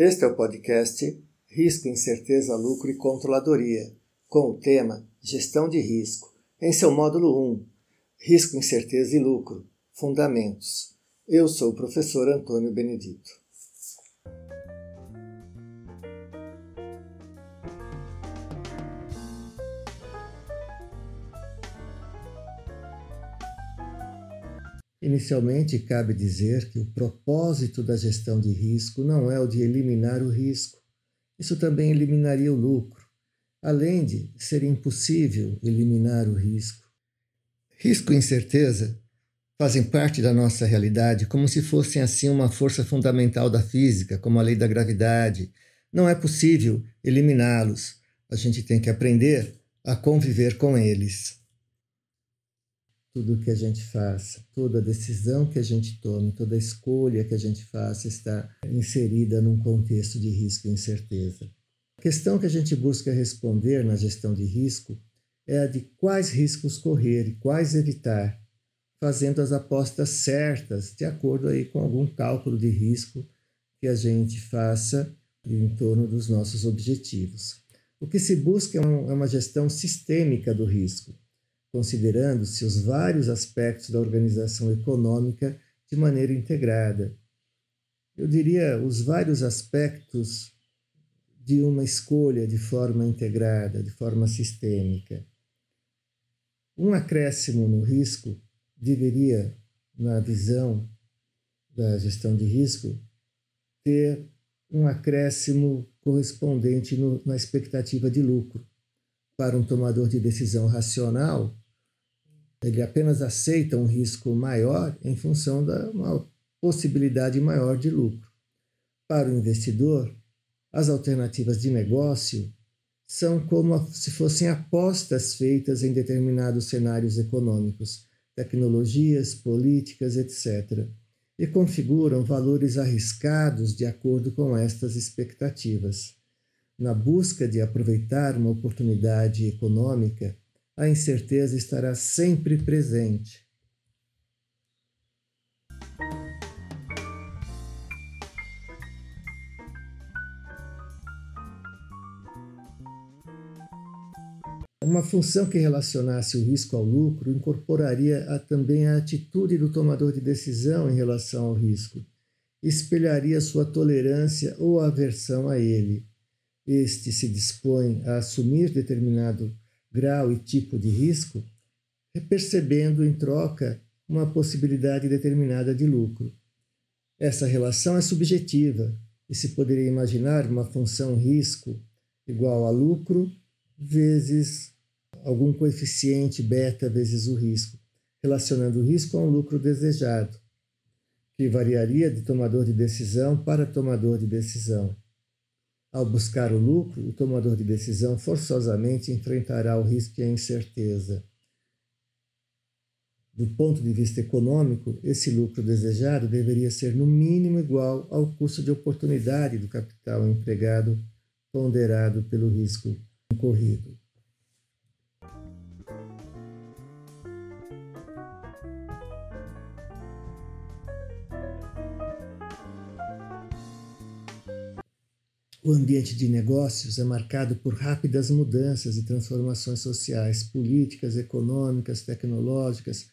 Este é o podcast Risco, Incerteza, Lucro e Controladoria, com o tema Gestão de Risco, em seu módulo 1, Risco, Incerteza e Lucro, Fundamentos. Eu sou o professor Antônio Benedito. Inicialmente, cabe dizer que o propósito da gestão de risco não é o de eliminar o risco. Isso também eliminaria o lucro, além de ser impossível eliminar o risco. Risco e incerteza fazem parte da nossa realidade como se fossem assim uma força fundamental da física, como a lei da gravidade. Não é possível eliminá-los. A gente tem que aprender a conviver com eles tudo que a gente faça, toda decisão que a gente tome, toda escolha que a gente faça está inserida num contexto de risco e incerteza. A questão que a gente busca responder na gestão de risco é a de quais riscos correr e quais evitar, fazendo as apostas certas de acordo aí com algum cálculo de risco que a gente faça em torno dos nossos objetivos. O que se busca é, é uma gestão sistêmica do risco, considerando-se os vários aspectos da organização econômica de maneira integrada. Eu diria os vários aspectos de uma escolha de forma integrada, de forma sistêmica. Um acréscimo no risco deveria, na visão da gestão de risco, ter um acréscimo correspondente no, na expectativa de lucro para um tomador de decisão racional, ele apenas aceita um risco maior em função da uma possibilidade maior de lucro. Para o investidor, as alternativas de negócio são como se fossem apostas feitas em determinados cenários econômicos, tecnologias, políticas, etc., e configuram valores arriscados de acordo com estas expectativas na busca de aproveitar uma oportunidade econômica, a incerteza estará sempre presente. Uma função que relacionasse o risco ao lucro incorporaria a, também a atitude do tomador de decisão em relação ao risco, espelharia sua tolerância ou aversão a ele este se dispõe a assumir determinado grau e tipo de risco, percebendo em troca uma possibilidade determinada de lucro. Essa relação é subjetiva e se poderia imaginar uma função risco igual a lucro vezes algum coeficiente beta vezes o risco, relacionando o risco a um lucro desejado, que variaria de tomador de decisão para tomador de decisão. Ao buscar o lucro, o tomador de decisão forçosamente enfrentará o risco e a incerteza. Do ponto de vista econômico, esse lucro desejado deveria ser no mínimo igual ao custo de oportunidade do capital empregado ponderado pelo risco incorrido. O ambiente de negócios é marcado por rápidas mudanças e transformações sociais, políticas, econômicas, tecnológicas,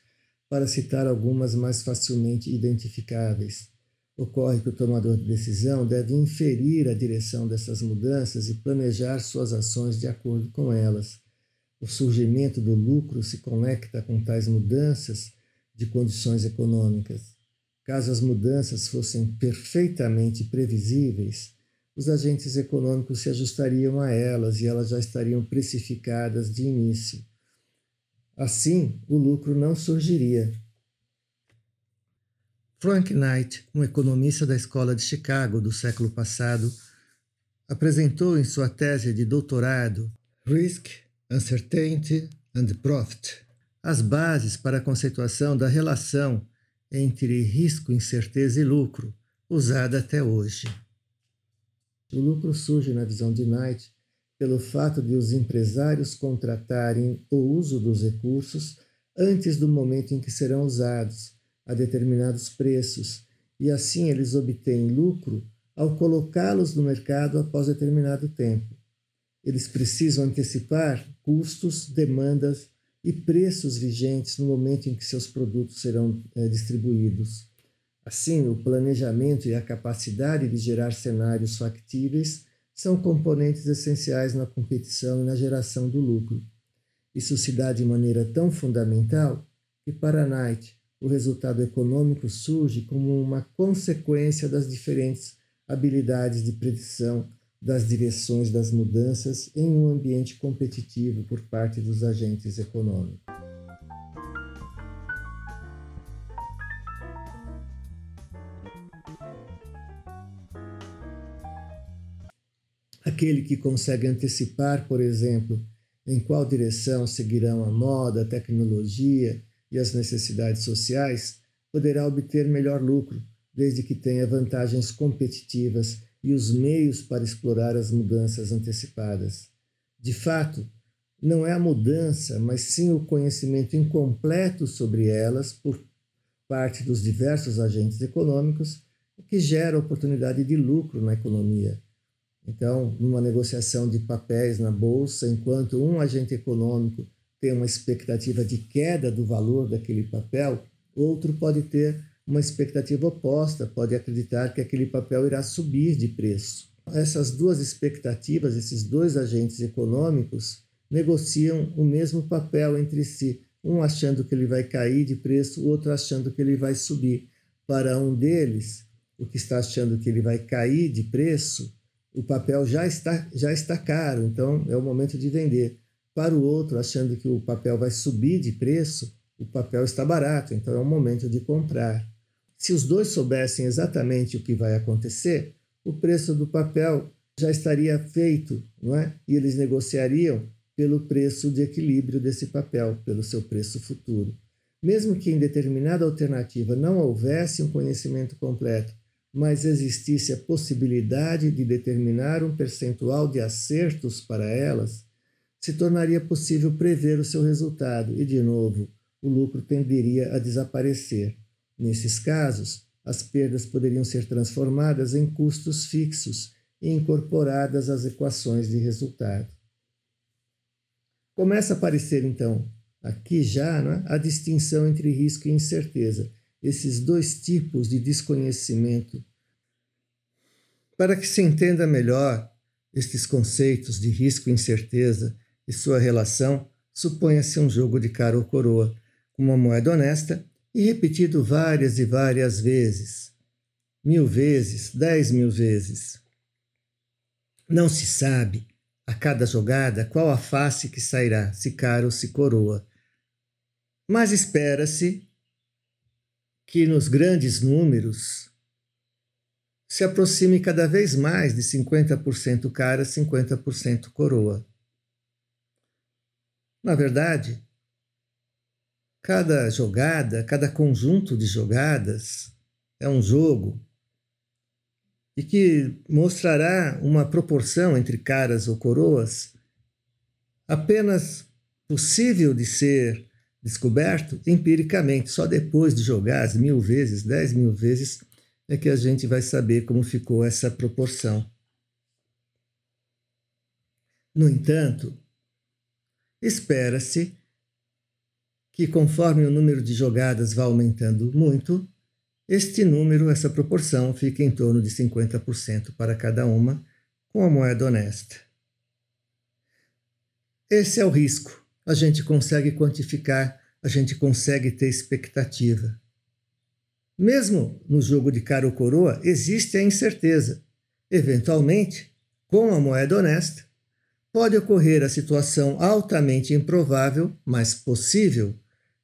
para citar algumas mais facilmente identificáveis. Ocorre que o tomador de decisão deve inferir a direção dessas mudanças e planejar suas ações de acordo com elas. O surgimento do lucro se conecta com tais mudanças de condições econômicas. Caso as mudanças fossem perfeitamente previsíveis, os agentes econômicos se ajustariam a elas e elas já estariam precificadas de início. Assim, o lucro não surgiria. Frank Knight, um economista da Escola de Chicago do século passado, apresentou em sua tese de doutorado Risk, Uncertainty and Profit as bases para a conceituação da relação entre risco, incerteza e lucro, usada até hoje. O lucro surge na visão de Knight pelo fato de os empresários contratarem o uso dos recursos antes do momento em que serão usados, a determinados preços, e assim eles obtêm lucro ao colocá-los no mercado após determinado tempo. Eles precisam antecipar custos, demandas e preços vigentes no momento em que seus produtos serão é, distribuídos. Assim, o planejamento e a capacidade de gerar cenários factíveis são componentes essenciais na competição e na geração do lucro. Isso se dá de maneira tão fundamental que, para Knight, o resultado econômico surge como uma consequência das diferentes habilidades de predição das direções das mudanças em um ambiente competitivo por parte dos agentes econômicos. Aquele que consegue antecipar, por exemplo, em qual direção seguirão a moda, a tecnologia e as necessidades sociais, poderá obter melhor lucro, desde que tenha vantagens competitivas e os meios para explorar as mudanças antecipadas. De fato, não é a mudança, mas sim o conhecimento incompleto sobre elas por parte dos diversos agentes econômicos que gera oportunidade de lucro na economia então, numa negociação de papéis na bolsa, enquanto um agente econômico tem uma expectativa de queda do valor daquele papel, outro pode ter uma expectativa oposta, pode acreditar que aquele papel irá subir de preço. Essas duas expectativas, esses dois agentes econômicos, negociam o mesmo papel entre si, um achando que ele vai cair de preço, o outro achando que ele vai subir. Para um deles, o que está achando que ele vai cair de preço, o papel já está, já está caro, então é o momento de vender. Para o outro, achando que o papel vai subir de preço, o papel está barato, então é o momento de comprar. Se os dois soubessem exatamente o que vai acontecer, o preço do papel já estaria feito, não é? E eles negociariam pelo preço de equilíbrio desse papel, pelo seu preço futuro. Mesmo que em determinada alternativa não houvesse um conhecimento completo mas existisse a possibilidade de determinar um percentual de acertos para elas, se tornaria possível prever o seu resultado e, de novo, o lucro tenderia a desaparecer. Nesses casos, as perdas poderiam ser transformadas em custos fixos e incorporadas às equações de resultado. Começa a aparecer, então, aqui já é, a distinção entre risco e incerteza esses dois tipos de desconhecimento. Para que se entenda melhor estes conceitos de risco e incerteza e sua relação, suponha-se um jogo de cara ou coroa, com uma moeda honesta e repetido várias e várias vezes. Mil vezes, dez mil vezes. Não se sabe, a cada jogada, qual a face que sairá, se cara ou se coroa. Mas espera-se que nos grandes números se aproxime cada vez mais de 50% cara, 50% coroa. Na verdade, cada jogada, cada conjunto de jogadas é um jogo e que mostrará uma proporção entre caras ou coroas apenas possível de ser descoberto empiricamente. Só depois de jogar as mil vezes, dez mil vezes, é que a gente vai saber como ficou essa proporção. No entanto, espera-se que, conforme o número de jogadas vá aumentando muito, este número, essa proporção, fica em torno de 50% para cada uma, com a moeda honesta. Esse é o risco a gente consegue quantificar, a gente consegue ter expectativa. Mesmo no jogo de cara ou coroa, existe a incerteza. Eventualmente, com a moeda honesta, pode ocorrer a situação altamente improvável, mas possível,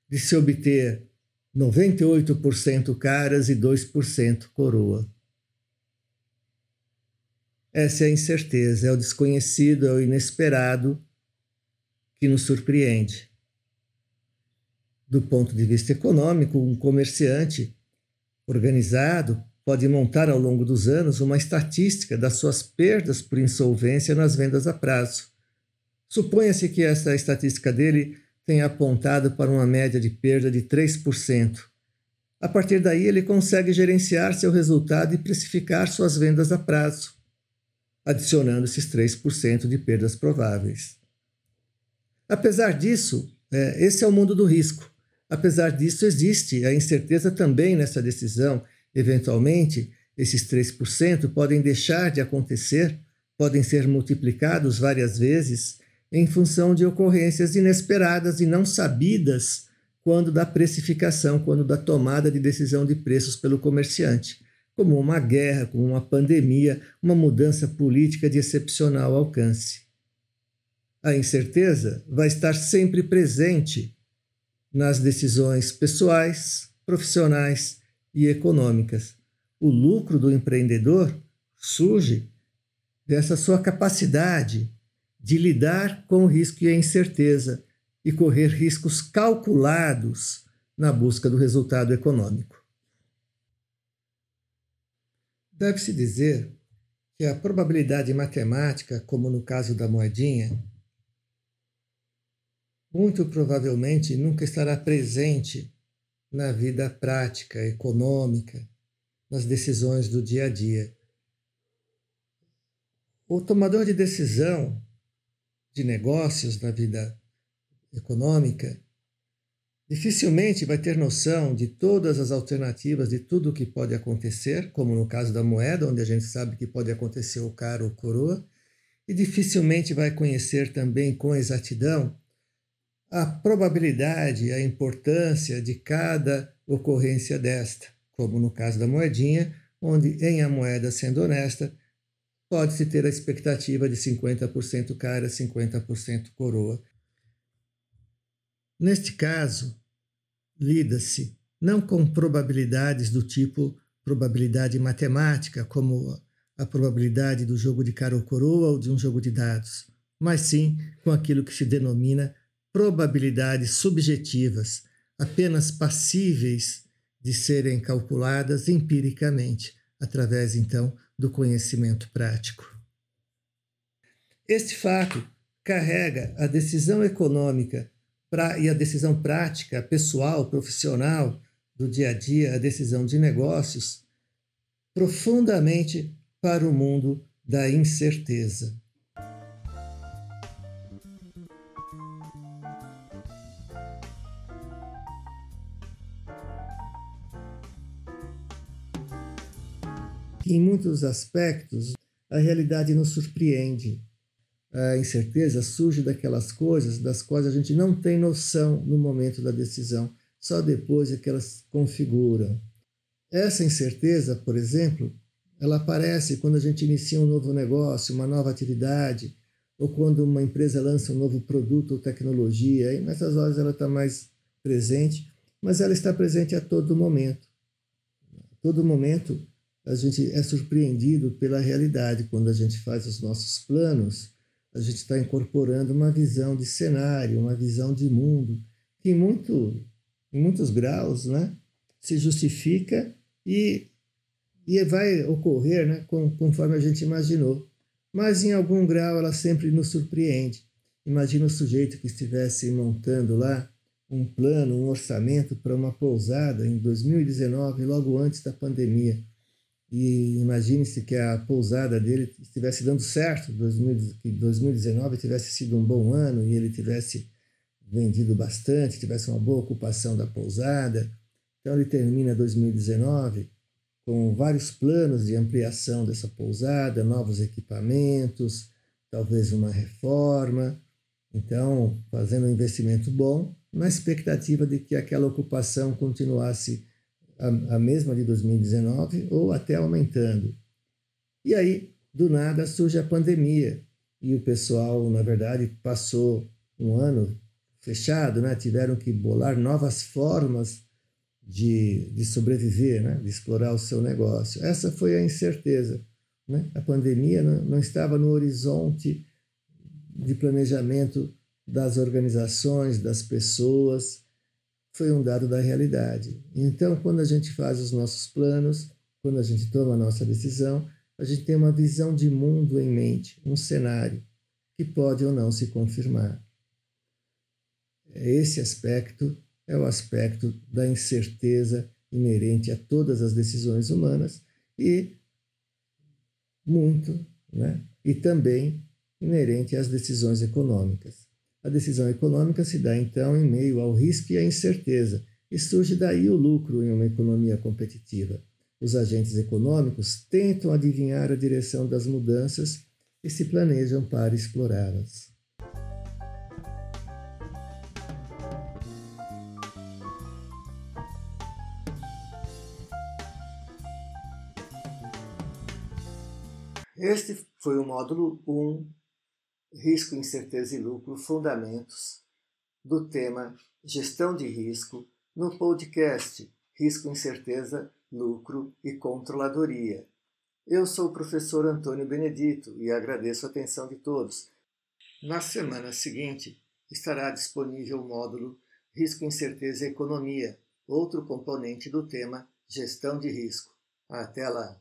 de se obter 98% caras e 2% coroa. Essa é a incerteza, é o desconhecido, é o inesperado, que nos surpreende. Do ponto de vista econômico, um comerciante organizado pode montar ao longo dos anos uma estatística das suas perdas por insolvência nas vendas a prazo. Suponha-se que essa estatística dele tenha apontado para uma média de perda de 3%. A partir daí, ele consegue gerenciar seu resultado e precificar suas vendas a prazo, adicionando esses 3% de perdas prováveis. Apesar disso, é, esse é o mundo do risco. Apesar disso, existe a incerteza também nessa decisão. Eventualmente, esses 3% podem deixar de acontecer, podem ser multiplicados várias vezes em função de ocorrências inesperadas e não sabidas quando da precificação, quando da tomada de decisão de preços pelo comerciante, como uma guerra, como uma pandemia, uma mudança política de excepcional alcance. A incerteza vai estar sempre presente nas decisões pessoais, profissionais e econômicas. O lucro do empreendedor surge dessa sua capacidade de lidar com o risco e a incerteza e correr riscos calculados na busca do resultado econômico. Deve-se dizer que a probabilidade matemática, como no caso da moedinha, muito provavelmente nunca estará presente na vida prática, econômica, nas decisões do dia a dia. O tomador de decisão de negócios na vida econômica, dificilmente vai ter noção de todas as alternativas, de tudo o que pode acontecer, como no caso da moeda, onde a gente sabe que pode acontecer o caro ou coroa, e dificilmente vai conhecer também com exatidão a probabilidade, a importância de cada ocorrência desta, como no caso da moedinha, onde em a moeda sendo honesta, pode-se ter a expectativa de 50% cara, 50% coroa. Neste caso, lida-se não com probabilidades do tipo probabilidade matemática, como a probabilidade do jogo de cara ou coroa ou de um jogo de dados, mas sim com aquilo que se denomina probabilidades subjetivas, apenas passíveis de serem calculadas empiricamente, através então do conhecimento prático. Este fato carrega a decisão econômica pra, e a decisão prática, pessoal, profissional, do dia a dia, a decisão de negócios, profundamente para o mundo da incerteza. Em muitos aspectos, a realidade nos surpreende. A incerteza surge daquelas coisas das quais a gente não tem noção no momento da decisão, só depois é que elas configuram. Essa incerteza, por exemplo, ela aparece quando a gente inicia um novo negócio, uma nova atividade, ou quando uma empresa lança um novo produto ou tecnologia. E nessas horas ela está mais presente, mas ela está presente a todo momento. A todo momento a gente é surpreendido pela realidade. Quando a gente faz os nossos planos, a gente está incorporando uma visão de cenário, uma visão de mundo, que em, muito, em muitos graus né, se justifica e, e vai ocorrer né, conforme a gente imaginou. Mas em algum grau ela sempre nos surpreende. Imagina o sujeito que estivesse montando lá um plano, um orçamento para uma pousada em 2019, logo antes da pandemia e imagine-se que a pousada dele estivesse dando certo, que 2019 tivesse sido um bom ano e ele tivesse vendido bastante, tivesse uma boa ocupação da pousada. Então ele termina 2019 com vários planos de ampliação dessa pousada, novos equipamentos, talvez uma reforma. Então, fazendo um investimento bom, na expectativa de que aquela ocupação continuasse a, a mesma de 2019 ou até aumentando. E aí, do nada, surge a pandemia e o pessoal, na verdade, passou um ano fechado, né? tiveram que bolar novas formas de, de sobreviver, né? de explorar o seu negócio. Essa foi a incerteza. Né? A pandemia não, não estava no horizonte de planejamento das organizações, das pessoas, foi um dado da realidade. Então, quando a gente faz os nossos planos, quando a gente toma a nossa decisão, a gente tem uma visão de mundo em mente, um cenário que pode ou não se confirmar. Esse aspecto é o aspecto da incerteza inerente a todas as decisões humanas e muito, né? e também inerente às decisões econômicas. A decisão econômica se dá então em meio ao risco e à incerteza, e surge daí o lucro em uma economia competitiva. Os agentes econômicos tentam adivinhar a direção das mudanças e se planejam para explorá-las. Este foi o módulo 1, Risco, Incerteza e Lucro, Fundamentos, do tema Gestão de Risco, no podcast Risco, Incerteza, Lucro e Controladoria. Eu sou o professor Antônio Benedito e agradeço a atenção de todos. Na semana seguinte estará disponível o módulo Risco, Incerteza e Economia, outro componente do tema Gestão de Risco. Até lá!